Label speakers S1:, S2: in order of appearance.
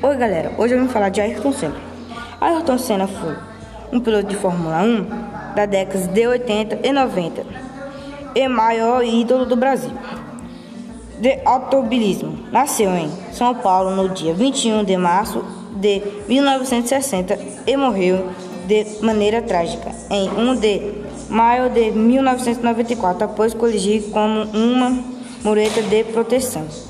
S1: Oi galera, hoje eu vim falar de Ayrton Senna. Ayrton Senna foi um piloto de Fórmula 1 da década de 80 e 90 e maior ídolo do Brasil de automobilismo. Nasceu em São Paulo no dia 21 de março de 1960 e morreu de maneira trágica em 1 de maio de 1994 após coligir com uma mureta de proteção.